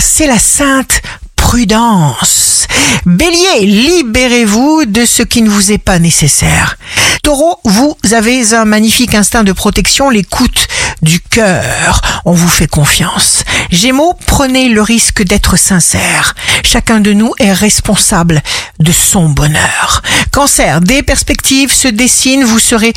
c'est la sainte prudence. Bélier, libérez-vous de ce qui ne vous est pas nécessaire. Taureau, vous avez un magnifique instinct de protection, l'écoute du cœur. On vous fait confiance. Gémeaux, prenez le risque d'être sincère. Chacun de nous est responsable de son bonheur. Cancer, des perspectives se dessinent, vous serez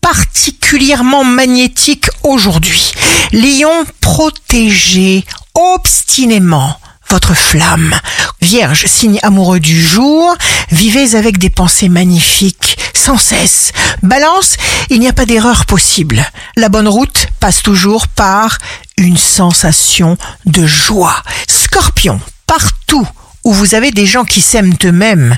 particulièrement magnétique aujourd'hui. Lion, protégez obstinément votre flamme. Vierge, signe amoureux du jour, vivez avec des pensées magnifiques, sans cesse. Balance, il n'y a pas d'erreur possible. La bonne route passe toujours par une sensation de joie. Scorpion, partout où vous avez des gens qui s'aiment eux-mêmes,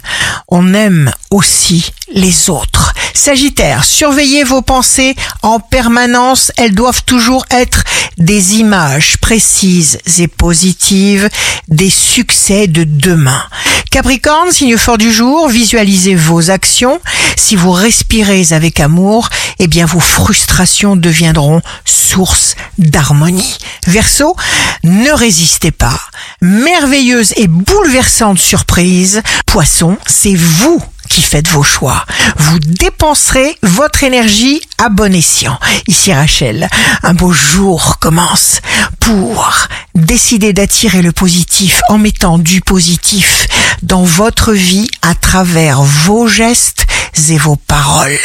on aime aussi les autres. Sagittaire, surveillez vos pensées en permanence, elles doivent toujours être des images précises et positives des succès de demain. Capricorne, signe fort du jour, visualisez vos actions. Si vous respirez avec amour, eh bien vos frustrations deviendront source d'harmonie. Verseau, ne résistez pas. Merveilleuse et bouleversante surprise. Poisson, c'est vous faites vos choix. Vous dépenserez votre énergie à bon escient. Ici Rachel, un beau jour commence pour décider d'attirer le positif en mettant du positif dans votre vie à travers vos gestes et vos paroles.